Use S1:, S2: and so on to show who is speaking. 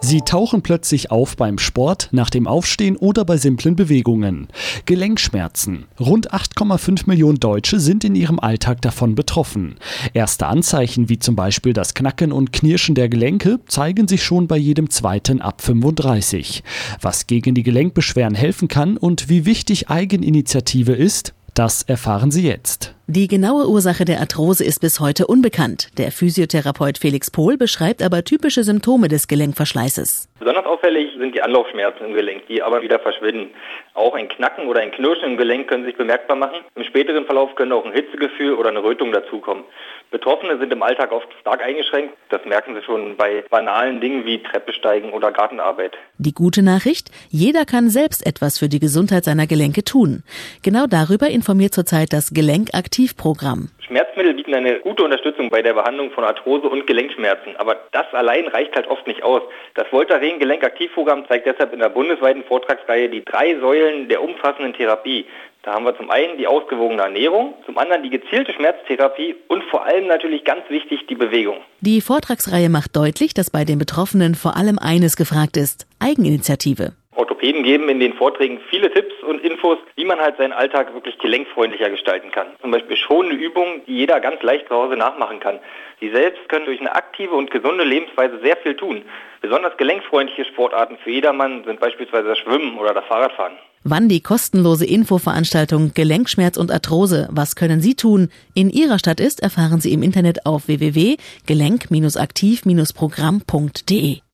S1: Sie tauchen plötzlich auf beim Sport, nach dem Aufstehen oder bei simplen Bewegungen. Gelenkschmerzen. Rund 8,5 Millionen Deutsche sind in ihrem Alltag davon betroffen. Erste Anzeichen wie zum Beispiel das Knacken und Knirschen der Gelenke zeigen sich schon bei jedem zweiten ab 35. Was gegen die Gelenkbeschwerden helfen kann und wie wichtig Eigeninitiative ist, das erfahren Sie jetzt.
S2: Die genaue Ursache der Arthrose ist bis heute unbekannt. Der Physiotherapeut Felix Pohl beschreibt aber typische Symptome des Gelenkverschleißes.
S3: Besonders auffällig sind die Anlaufschmerzen im Gelenk, die aber wieder verschwinden. Auch ein Knacken oder ein Knirschen im Gelenk können sich bemerkbar machen. Im späteren Verlauf können auch ein Hitzegefühl oder eine Rötung dazukommen. Betroffene sind im Alltag oft stark eingeschränkt. Das merken sie schon bei banalen Dingen wie Treppesteigen oder Gartenarbeit.
S2: Die gute Nachricht, jeder kann selbst etwas für die Gesundheit seiner Gelenke tun. Genau darüber informiert zurzeit das Gelenkaktivprogramm.
S3: Schmerzmittel bieten eine gute Unterstützung bei der Behandlung von Arthrose und Gelenkschmerzen, aber das allein reicht halt oft nicht aus. Das Voltaren Gelenkaktivprogramm zeigt deshalb in der bundesweiten Vortragsreihe die drei Säulen der umfassenden Therapie. Da haben wir zum einen die ausgewogene Ernährung, zum anderen die gezielte Schmerztherapie und vor allem natürlich ganz wichtig die Bewegung.
S2: Die Vortragsreihe macht deutlich, dass bei den Betroffenen vor allem eines gefragt ist, Eigeninitiative.
S3: Orthopäden geben in den Vorträgen viele Tipps und Infos, wie man halt seinen Alltag wirklich gelenkfreundlicher gestalten kann. Zum Beispiel schonende Übungen, die jeder ganz leicht zu Hause nachmachen kann. Sie selbst können durch eine aktive und gesunde Lebensweise sehr viel tun. Besonders gelenkfreundliche Sportarten für jedermann sind beispielsweise das Schwimmen oder das Fahrradfahren.
S2: Wann die kostenlose Infoveranstaltung Gelenkschmerz und Arthrose, was können Sie tun, in Ihrer Stadt ist, erfahren Sie im Internet auf www.gelenk-aktiv-programm.de.